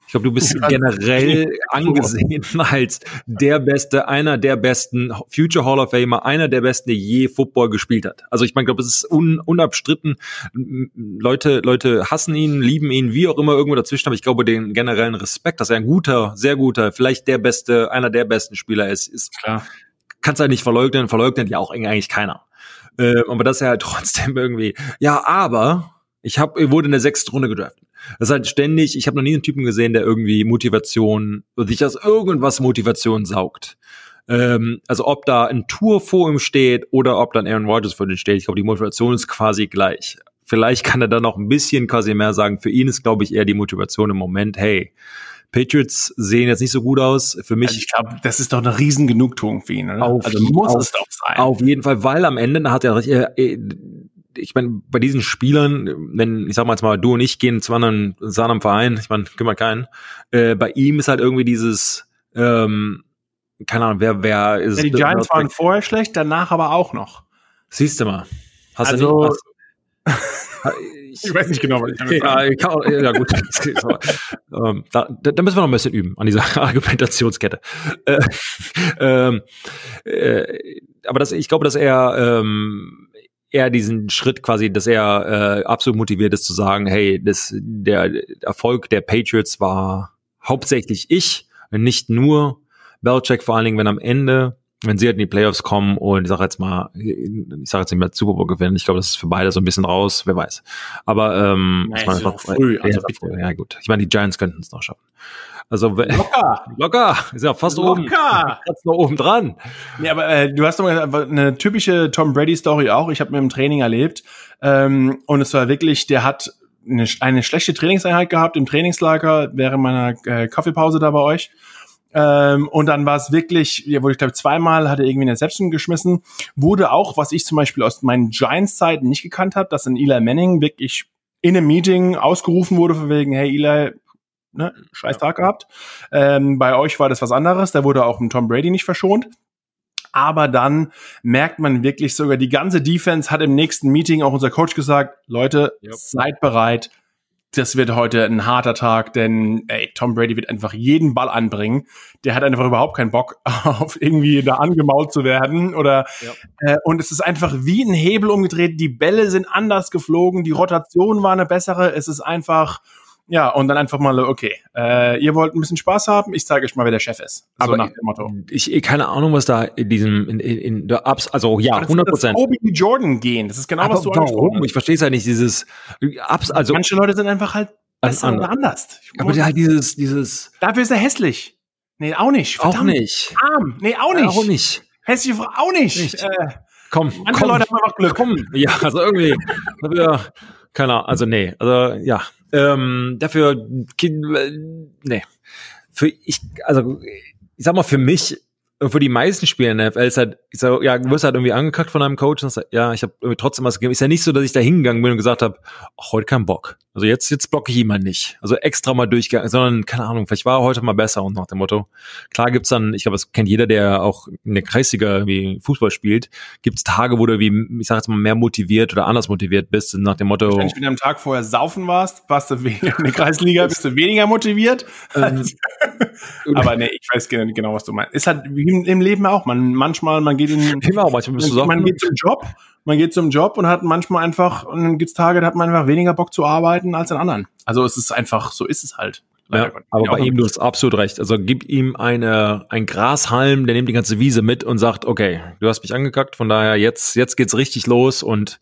Ich glaube, du bist generell angesehen als der Beste, einer der besten Future Hall of Famer, einer der besten, der je Football gespielt hat. Also ich meine, glaube, es ist un, unabstritten. Leute, Leute hassen ihn, lieben ihn, wie auch immer irgendwo dazwischen. Aber ich glaube, den generellen Respekt, dass er ein guter, sehr guter, vielleicht der beste, einer der besten Spieler ist, ist klar. Kannst halt nicht verleugnen, verleugnet ja auch eigentlich keiner. Äh, aber dass er halt trotzdem irgendwie, ja, aber Ich hab, wurde in der sechsten Runde gedraftet. Das ist halt ständig, ich habe noch nie einen Typen gesehen, der irgendwie Motivation, sich aus irgendwas Motivation saugt. Ähm, also ob da ein Tour vor ihm steht oder ob dann Aaron Rodgers vor ihm steht, ich glaube, die Motivation ist quasi gleich. Vielleicht kann er dann noch ein bisschen quasi mehr sagen. Für ihn ist, glaube ich, eher die Motivation im Moment, hey, Patriots sehen jetzt nicht so gut aus. Für mich. Also ich glaube, das ist doch eine riesen Genugtuung für ihn, oder? Auf, also muss auf, es doch sein. Auf jeden Fall, weil am Ende hat er, äh, ich meine, bei diesen Spielern, wenn, ich sag mal jetzt mal, du und ich gehen zu einem, zu einem Verein, ich meine, kümmert keinen, äh, bei ihm ist halt irgendwie dieses, ähm, keine Ahnung, wer, wer ist. Ja, die Giants waren vorher schlecht, danach aber auch noch. Siehst du mal. Hast also, du nicht, ich, ich, weiß nicht genau, was ich damit ja, kann, ja, gut. ähm, da, da, müssen wir noch ein bisschen üben an dieser Argumentationskette. Äh, ähm, äh, aber das, ich glaube, dass er ähm, eher diesen Schritt quasi, dass er äh, absolut motiviert ist zu sagen, hey, das, der Erfolg der Patriots war hauptsächlich ich, nicht nur Belichick, vor allen Dingen, wenn am Ende wenn sie halt in die Playoffs kommen und ich sage jetzt mal, ich sage jetzt nicht mehr Super Bowl gewinnen, ich glaube, das ist für beide so ein bisschen raus, wer weiß. Aber ähm, Nein, ich meine, früh, also früh, ja gut. Ich meine, die Giants könnten es noch schaffen. Also locker, locker, ist ja fast locker. oben, ganz noch oben dran. Nee, aber äh, du hast doch mal eine typische Tom Brady Story auch. Ich habe mir im Training erlebt ähm, und es war wirklich, der hat eine, eine schlechte Trainingseinheit gehabt im Trainingslager während meiner äh, Kaffeepause da bei euch ähm, und dann war es wirklich, ja, wurde ich glaube zweimal, hat er irgendwie eine Interception geschmissen. Wurde auch, was ich zum Beispiel aus meinen Giants-Zeiten nicht gekannt habe, dass ein Eli Manning wirklich in einem Meeting ausgerufen wurde, von wegen, hey Eli, ne, scheiß Tag gehabt. Ähm, bei euch war das was anderes, da wurde auch ein Tom Brady nicht verschont. Aber dann merkt man wirklich sogar, die ganze Defense hat im nächsten Meeting auch unser Coach gesagt, Leute, yep. seid bereit, das wird heute ein harter Tag, denn ey, Tom Brady wird einfach jeden Ball anbringen. Der hat einfach überhaupt keinen Bock auf irgendwie da angemault zu werden oder ja. äh, und es ist einfach wie ein Hebel umgedreht. Die Bälle sind anders geflogen, die Rotation war eine bessere. Es ist einfach ja, und dann einfach mal, okay, äh, ihr wollt ein bisschen Spaß haben, ich zeige euch mal, wer der Chef ist. So Aber nach dem Motto. Ich, keine Ahnung, was da in diesem, in, in, in der Ups, also ja, 100 Prozent. Kobe Jordan gehen, das ist genau, Aber was du Warum? Ich verstehe es halt nicht, dieses Ups, also. Manche Leute sind einfach halt besser oder anders. Aber halt dieses, dieses. Dafür ist er hässlich. Nee, auch nicht. Verdammt. Auch nicht. Arm. Nee, auch nicht. Auch nicht. Hässliche Frau, auch nicht. nicht. Äh, komm, manche komm, Leute haben einfach Glück. Komm. Ja, also irgendwie. keine Ahnung, also nee, also ja. Ähm, dafür, nee. Für ich, also ich sag mal, für mich für die meisten Spieler in der NFL ist halt, ich sag, ja, wirst halt irgendwie angekackt von einem Coach und sagst, ja, ich habe trotzdem was gegeben. Ist ja nicht so, dass ich da hingegangen bin und gesagt habe, heute kein Bock. Also jetzt, jetzt blocke ich ihn mal nicht. Also extra mal durchgegangen, sondern, keine Ahnung, vielleicht war er heute mal besser und nach dem Motto. Klar gibt's dann, ich glaube, das kennt jeder, der auch in der Kreisliga wie Fußball spielt, gibt's Tage, wo du wie, ich sag jetzt mal, mehr motiviert oder anders motiviert bist, nach dem Motto. Wenn du am Tag vorher saufen warst, warst du in der Kreisliga, bist du weniger motiviert. Ähm, Aber nee, ich weiß genau, was du meinst. Ist halt wie im Leben auch. Man, manchmal, man geht in, genau, manchmal bist du man geht zum Job, man geht zum Job und hat manchmal einfach, und dann gibt's Tage, da hat man einfach weniger Bock zu arbeiten als an anderen. Also es ist einfach, so ist es halt. Ja, aber bei ihm, du hast absolut recht. Also gib ihm eine, ein Grashalm, der nimmt die ganze Wiese mit und sagt, okay, du hast mich angekackt, von daher jetzt, jetzt geht's richtig los und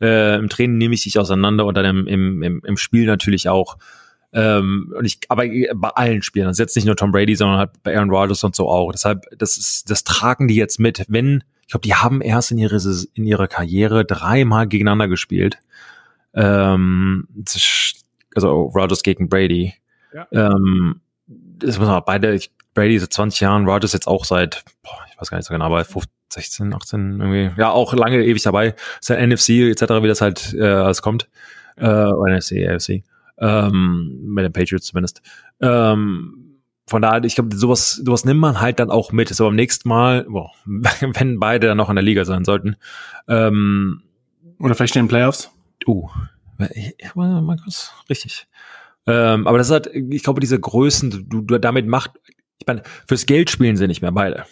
äh, im Training nehme ich dich auseinander und dann im, im, im Spiel natürlich auch. Ähm, und ich, aber bei allen Spielern, das ist jetzt nicht nur Tom Brady, sondern halt bei Aaron Rodgers und so auch. Deshalb, das ist, das tragen die jetzt mit. Wenn, ich glaube, die haben erst in ihrer in ihrer Karriere dreimal gegeneinander gespielt. Ähm, also Rodgers gegen Brady. Ja. Ähm, das muss man beide, ich, Brady seit 20 Jahren, Rodgers jetzt auch seit, boah, ich weiß gar nicht so genau, aber 15, 16, 18 irgendwie, ja, auch lange ewig dabei. Seit NFC etc., wie das halt äh, alles kommt. Äh, NFC, AFC ähm, mit den Patriots zumindest. Ähm, von daher, ich glaube, sowas, sowas nimmt man halt dann auch mit. So beim nächsten Mal, boah, wenn beide dann noch in der Liga sein sollten. Ähm, Oder vielleicht in den Playoffs. Uh, Markus, richtig. Ähm, aber das ist halt, ich glaube, diese Größen, du, du damit macht, ich meine, fürs Geld spielen sie nicht mehr beide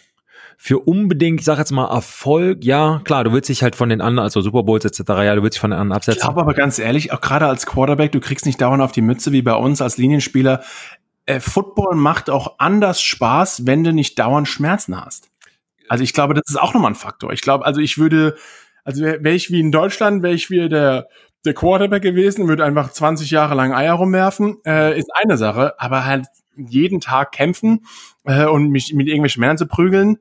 für unbedingt, ich sag jetzt mal, Erfolg, ja, klar, du willst dich halt von den anderen, also Super Bowls etc., ja, du willst dich von den anderen absetzen. Ich glaube aber ganz ehrlich, auch gerade als Quarterback, du kriegst nicht dauernd auf die Mütze wie bei uns als Linienspieler. Äh, Football macht auch anders Spaß, wenn du nicht dauernd Schmerzen hast. Also ich glaube, das ist auch nochmal ein Faktor. Ich glaube, also ich würde, also wäre wär ich wie in Deutschland, wäre ich wie der der Quarterback gewesen, würde einfach 20 Jahre lang Eier rumwerfen, äh, ist eine Sache, aber halt jeden Tag kämpfen äh, und mich mit irgendwelchen Männern zu prügeln,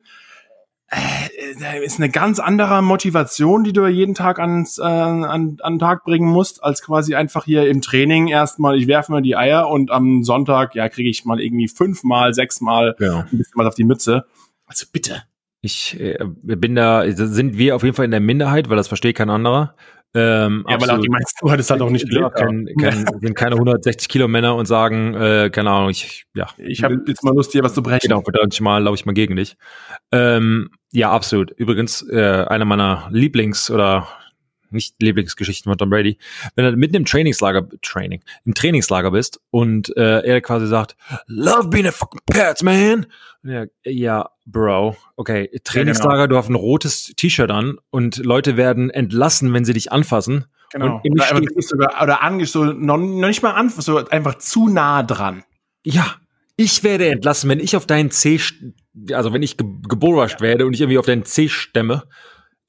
äh, ist eine ganz andere Motivation, die du jeden Tag ans, äh, an, an den Tag bringen musst, als quasi einfach hier im Training erstmal, ich werfe mal die Eier und am Sonntag, ja, kriege ich mal irgendwie fünfmal, sechsmal Ja. ein bisschen was auf die Mütze. Also bitte. Ich äh, bin da, sind wir auf jeden Fall in der Minderheit, weil das versteht kein anderer. Ähm, Ja, weil auch die meisten Leute es halt auch nicht gelebt haben. kein, kein, sind keine 160 Kilo Männer und sagen, äh, keine Ahnung, ich, ja. Ich habe jetzt mal Lust, dir was zu brechen. Genau, verdammt mal laufe ich mal gegen dich. Ähm, ja, absolut. Übrigens, äh, eine meiner Lieblings- oder nicht Lieblingsgeschichten von Tom Brady, wenn du mitten im Trainingslager, Training, im Trainingslager bist und äh, er quasi sagt, Love being a fucking Pets, man. Er, ja, Bro, okay, Trainingslager, du hast ein rotes T-Shirt an und Leute werden entlassen, wenn sie dich anfassen. Genau. Oder, sogar, oder ange, so, noch, noch nicht mal an, so einfach zu nah dran. Ja, ich werde entlassen, wenn ich auf deinen C, also wenn ich ge geborascht werde und ich irgendwie auf deinen C stemme.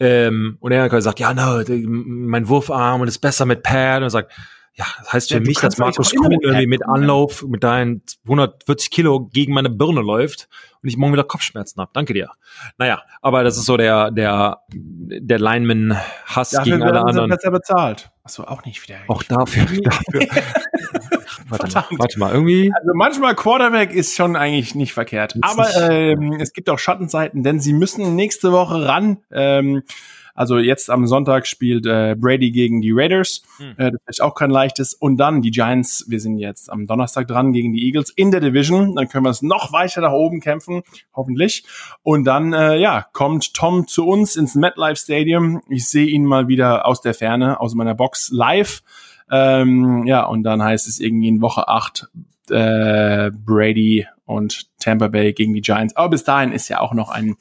Ähm, und er sagt, ja, no, d- mein Wurfarm ist besser mit Pad. Und er sagt, ja, das heißt für Ja, mich, dass Markus Kuhn irgendwie mit. Anlauf mit deinen 140 Kilo gegen meine Birne läuft und ich morgen wieder Kopfschmerzen habe. Danke dir. Naja, aber das ist so der, der, der Lineman-Hass Dafür gegen alle anderen. besser bezahlt. Achso, auch nicht wieder. Auch dafür. dafür. warte, mal, Verdammt. warte mal, irgendwie. Also manchmal Quarterback ist schon eigentlich nicht verkehrt. Ist Aber nicht- ähm, es gibt auch Schattenseiten, denn sie müssen nächste Woche ran. Ähm, also jetzt am Sonntag spielt äh, Brady gegen die Raiders. Hm. Äh, das ist auch kein leichtes. Und dann die Giants. Wir sind jetzt am Donnerstag dran gegen die Eagles in der Division. Dann können wir es noch weiter nach oben kämpfen, hoffentlich. Und dann äh, ja kommt Tom zu uns ins MetLife Stadium. Ich sehe ihn mal wieder aus der Ferne, aus meiner Box live. Ähm, ja, und dann heißt es irgendwie in Woche 8 äh, Brady und Tampa Bay gegen die Giants. Aber bis dahin ist ja auch noch ein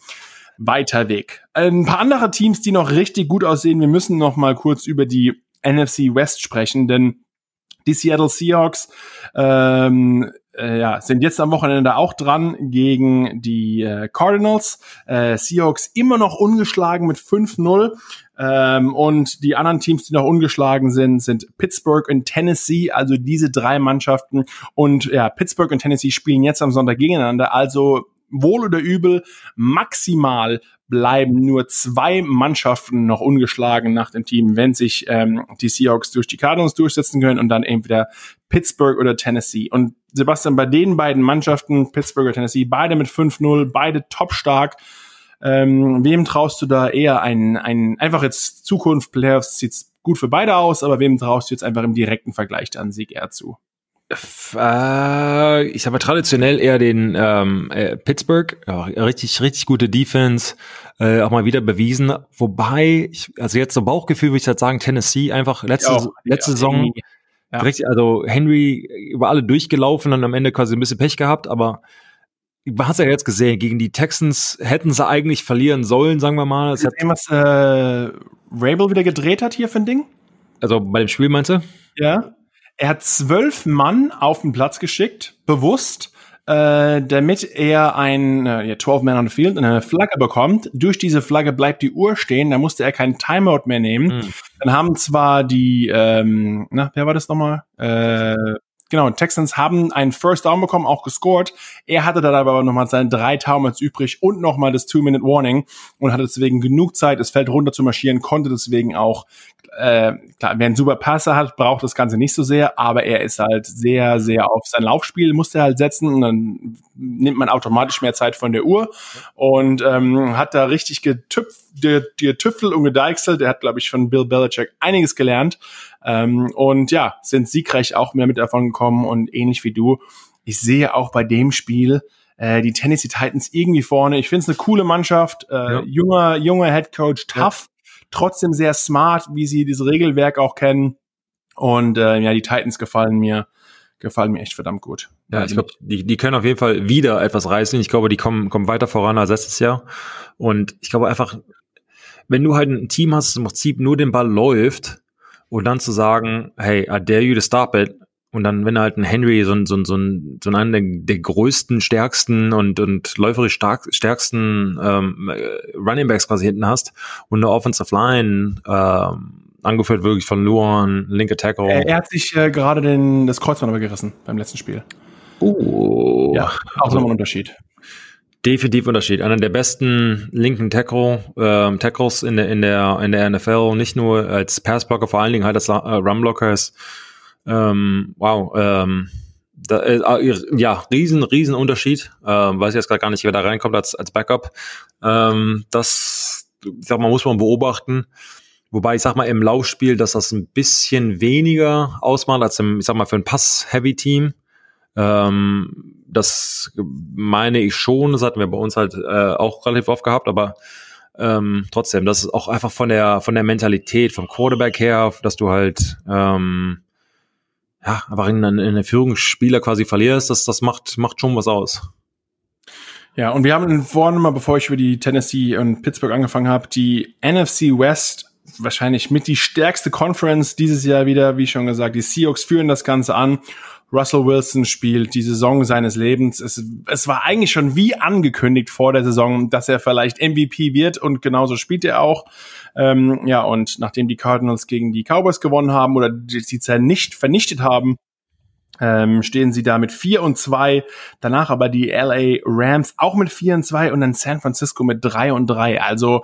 weiter Weg. Ein paar andere Teams, die noch richtig gut aussehen. Wir müssen noch mal kurz über die NFC West sprechen, denn die Seattle Seahawks ähm, äh, ja, sind jetzt am Wochenende auch dran gegen die äh, Cardinals. Äh, Seahawks immer noch ungeschlagen mit 5-0. Ähm, und die anderen Teams, die noch ungeschlagen sind, sind Pittsburgh und Tennessee, also diese drei Mannschaften. Und ja, Pittsburgh und Tennessee spielen jetzt am Sonntag gegeneinander. Also wohl oder übel, maximal bleiben nur zwei Mannschaften noch ungeschlagen nach dem Team, wenn sich ähm, die Seahawks durch die Cardinals durchsetzen können und dann entweder Pittsburgh oder Tennessee. Und Sebastian, bei den beiden Mannschaften, Pittsburgh oder Tennessee, beide mit 5-0, beide top stark. Ähm, wem traust du da eher einen, einen einfach jetzt Zukunft, Playoffs sieht's gut für beide aus, aber wem traust du jetzt einfach im direkten Vergleich dann Sieg eher zu? Äh, ich habe traditionell eher den ähm, äh, Pittsburgh, ja, richtig, richtig gute Defense, äh, auch mal wieder bewiesen. Wobei, ich, also jetzt so Bauchgefühl würde ich halt sagen, Tennessee einfach letzte, Auch, letzte ja, Saison irgendwie. Ja. richtig, also Henry über alle durchgelaufen und am Ende quasi ein bisschen Pech gehabt, aber man hat ja jetzt gesehen, gegen die Texans hätten sie eigentlich verlieren sollen, sagen wir mal. Es hat, was äh, Rabel wieder gedreht hat hier für ein Ding? also bei dem Spiel meinst du? Ja. Er hat zwölf Mann auf den Platz geschickt, bewusst, äh, damit er ein äh, ja, 12 Man on the Field eine Flagge bekommt. Durch diese Flagge bleibt die Uhr stehen, da musste er keinen Timeout mehr nehmen. Hm. Dann haben zwar die, ähm, na, wer war das nochmal? Äh, genau, Texans haben einen First Down bekommen, auch gescored. Er hatte dann aber nochmal seine drei Timeouts übrig und nochmal das Two-Minute-Warning und hatte deswegen genug Zeit, das Feld runter zu marschieren, konnte deswegen auch, äh, klar, wer einen super Passer hat, braucht das Ganze nicht so sehr, aber er ist halt sehr, sehr auf sein Laufspiel, musste er halt setzen und dann nimmt man automatisch mehr Zeit von der Uhr und ähm, hat da richtig getüpft, getüftelt und gedeichselt. Er hat, glaube ich, von Bill Belichick einiges gelernt. Ähm, und ja, sind siegreich auch mehr mit davon gekommen und ähnlich wie du. Ich sehe auch bei dem Spiel äh, die Tennessee Titans irgendwie vorne. Ich finde es eine coole Mannschaft, äh, Ja. junger, junger Head Coach, tough, trotzdem sehr smart, wie sie dieses Regelwerk auch kennen. Und äh, ja, die Titans gefallen mir, gefallen mir echt verdammt gut. Ja, ich glaube, die, die können auf jeden Fall wieder etwas reißen. Ich glaube, die kommen, kommen weiter voran als letztes Jahr. Und ich glaube einfach, wenn du halt ein Team hast, das im Prinzip nur den Ball läuft und dann zu sagen, hey, I dare you to stop it. Und dann, wenn du halt ein Henry, so ein, so ein, so ein, so einen der, der größten, stärksten und, und läuferisch stark, stärksten ähm, äh, Running Backs quasi hinten hast und eine Offensive Line ähm, angeführt wirklich von Luan, linke Tackle. Er, er hat sich äh, gerade den, das Kreuzband aber gerissen beim letzten Spiel. Oh. Ja, auch Also- nochmal ein Unterschied. Definitiv Unterschied. Einer der besten linken Tackle, ähm, Tackles in der, in, der, in der NFL, nicht nur als Passblocker, vor allen Dingen halt als äh, Runblocker ist. Ähm, wow, ähm, da, äh, ja, riesen, riesen Unterschied. Ähm, weiß ich jetzt gerade gar nicht, wer da reinkommt als, als Backup. Ähm, das, ich sag mal, muss man beobachten. Wobei ich sag mal im Laufspiel, dass das ein bisschen weniger ausmacht als im, ich sag mal, für ein Pass-Heavy-Team. Ähm, das meine ich schon, das hatten wir bei uns halt äh, auch relativ oft gehabt, aber ähm, trotzdem, das ist auch einfach von der von der Mentalität, vom Quarterback her, dass du halt ähm, ja einfach in, in einen Führungsspieler quasi verlierst, das das macht macht schon was aus. Ja, und wir haben vorhin mal, bevor ich über die Tennessee und Pittsburgh angefangen habe, die NFC West wahrscheinlich mit die stärkste Conference dieses Jahr wieder, wie schon gesagt, die Seahawks führen das Ganze an. Russell Wilson spielt die Saison seines Lebens. Es, es war eigentlich schon wie angekündigt vor der Saison, dass er vielleicht MVP wird und genauso spielt er auch. Ähm, ja, und nachdem die Cardinals gegen die Cowboys gewonnen haben oder die sie nicht vernichtet haben, ähm, stehen sie da mit 4 und 2. Danach aber die LA Rams auch mit 4 und 2 und dann San Francisco mit 3 und 3. Also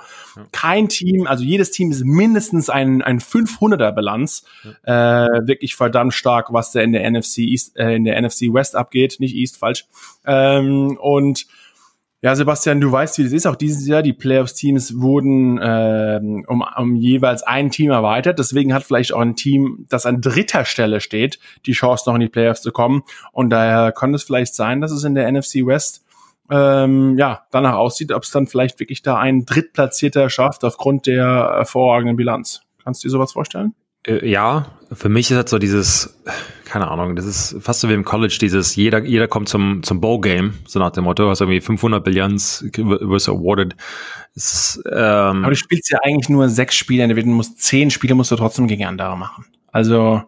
kein Team, also jedes Team ist mindestens ein, ein 500er Bilanz. Äh, wirklich verdammt stark, was da in der NFC East, äh, in der NFC West abgeht. Nicht East, falsch. Ähm, und ja, Sebastian, du weißt, wie das ist. Auch dieses Jahr, die Playoffs-Teams wurden ähm, um, um jeweils ein Team erweitert. Deswegen hat vielleicht auch ein Team, das an dritter Stelle steht, die Chance, noch in die Playoffs zu kommen. Und daher kann es vielleicht sein, dass es in der NFC West ähm, ja danach aussieht, ob es dann vielleicht wirklich da ein Drittplatzierter schafft aufgrund der hervorragenden Bilanz. Kannst du dir sowas vorstellen? Äh, ja, für mich ist das so dieses, keine Ahnung, das ist fast so wie im College, dieses, jeder, jeder kommt zum, zum Bowl-Game, so nach dem Motto, hast irgendwie 500 Bilanz, wirst du awarded. Ist, ähm, Aber du spielst ja eigentlich nur sechs Spiele, du musst zehn Spiele musst du trotzdem gegen andere machen. Also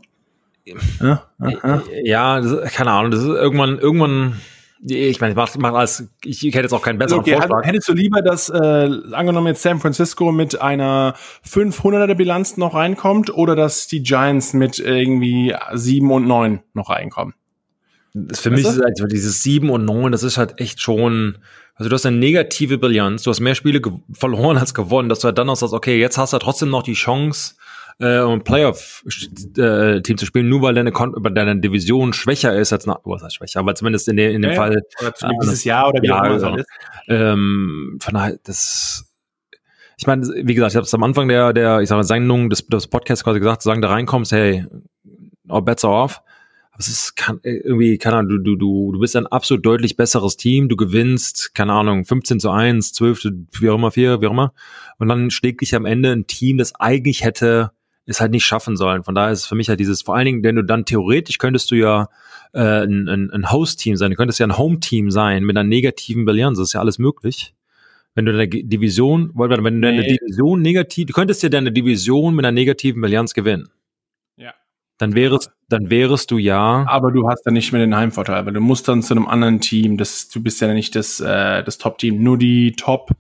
ja, ja, ja das keine Ahnung, das ist irgendwann, irgendwann, ich meine, ich mach, alles, ich, ich hätte jetzt auch keinen besseren okay, Vorschlag. Hättest du lieber, dass äh, angenommen jetzt San Francisco mit einer 500er Bilanz noch reinkommt oder dass die Giants mit irgendwie sieben und neun noch reinkommen? Das für mich Weißt ist halt dieses 7 und 9, das ist halt echt schon, also du hast eine negative Bilanz, du hast mehr Spiele verloren als gewonnen, dass du halt dann noch sagst, okay, jetzt hast du trotzdem noch die Chance, äh, um ein Playoff-Team zu spielen, nur weil deine, Kon weil deine Division schwächer ist als, na, was heißt schwächer, aber zumindest in, der, in dem Ja, Fall, Oder zumindest dieses Jahr oder wie Ja, auch immer genau. ist. ähm, von daher, das, ich meine, wie gesagt, ich habe es am Anfang der, der, ich sage mal, Sendung des, des Podcasts quasi gesagt, sagen, da reinkommst, hey, all bets are off. Aber es ist kann, irgendwie, keine Ahnung, du, du, du, du bist ein absolut deutlich besseres Team, du gewinnst, keine Ahnung, 15 zu 1, 12 zu, wie auch immer, 4, wie auch immer. Und dann schlägt dich am Ende ein Team, das eigentlich hätte es halt nicht schaffen sollen. Von daher ist es für mich halt dieses, vor allen Dingen, denn du dann theoretisch könntest du ja äh, ein, ein, ein Host-Team sein, du könntest ja ein Home-Team sein mit einer negativen Bilanz, das ist ja alles möglich. Wenn du deine Division, wenn du deine Nee. Division negativ, du könntest ja deine Division mit einer negativen Bilanz gewinnen. Ja. Dann wärest, dann wärest du ja, Aber du hast dann nicht mehr den Heimvorteil, weil du musst dann zu einem anderen Team, das, du bist ja nicht das, äh, das Top-Team, nur die Top,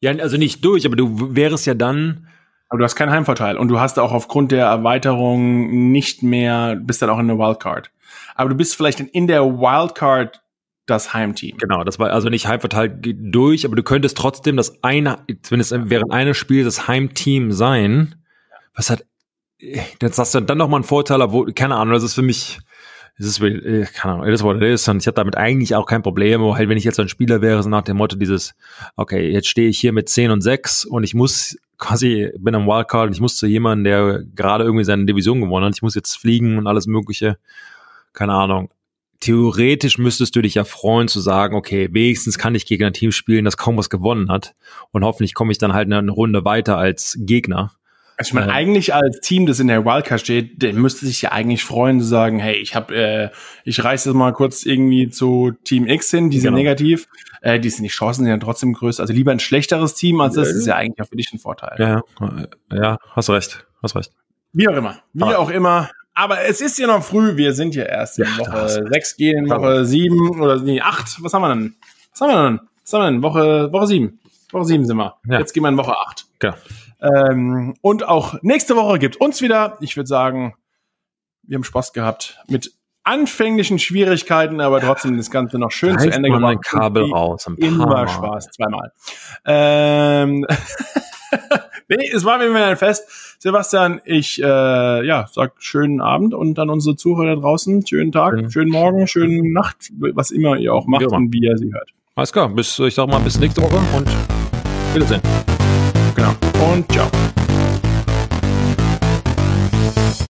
ja, also nicht durch, aber du wärest ja dann, aber du hast keinen Heimvorteil und du hast auch aufgrund der Erweiterung nicht mehr, bist dann auch in der Wildcard. Aber du bist vielleicht in der Wildcard das Heimteam. genau, das war also nicht heimverteilt geht durch, aber du könntest trotzdem das eine, zumindest während eines Spiels das Heimteam sein, was hat, jetzt hast du dann noch mal einen Vorteil, obwohl, keine Ahnung, das ist für mich, das ist, äh, keine Ahnung, das what it is. Und ich habe damit eigentlich auch kein Problem, aber halt, wenn ich jetzt ein Spieler wäre, so nach dem Motto dieses, okay, jetzt stehe ich hier mit 10 und 6 und ich muss quasi, bin am Wildcard und ich muss zu jemandem, der gerade irgendwie seine Division gewonnen hat, ich muss jetzt fliegen und alles mögliche, keine Ahnung. Theoretisch müsstest du dich ja freuen zu sagen, okay, wenigstens kann ich gegen ein Team spielen, das kaum was gewonnen hat und hoffentlich komme ich dann halt eine Runde weiter als Gegner. Also ich meine, Ja. eigentlich als Team, das in der Wildcard steht, der müsste sich ja eigentlich freuen zu sagen, hey, ich habe, äh, ich reiß jetzt mal kurz irgendwie zu Team X hin, die sind Genau. negativ, äh, die sind die Chancen sind ja trotzdem größer. Also lieber ein schlechteres Team als das, ist ja eigentlich auch für dich ein Vorteil. Ja, ja, hast recht, hast recht. Wie auch immer, wie Aber- auch immer. Aber es ist ja noch früh, wir sind ja erst in Ja, Woche du sechs gehen, in Klar. Woche sieben oder nee, acht. Was haben wir denn? Was haben wir denn? Was haben wir denn? Woche, Woche sieben. Woche sieben sind wir. Ja. Jetzt gehen wir in Woche acht. Genau. Ähm, und auch nächste Woche gibt uns wieder, ich würde sagen, wir haben Spaß gehabt mit anfänglichen Schwierigkeiten, aber trotzdem das Ganze noch schön zu Ende ein Kabel raus, ein paar Immer Mal. Spaß, zweimal. Ähm, nee, es war mir wieder ein Fest. Sebastian, ich äh, ja, sag schönen Abend und dann unsere Zuhörer draußen, schönen Tag, Ja. schönen Morgen, schönen Nacht, was immer ihr auch macht immer. und wie ihr sie hört. Alles klar, bis, ich sag mal, bis nächste Woche und Wiedersehen. Genau. Und ciao.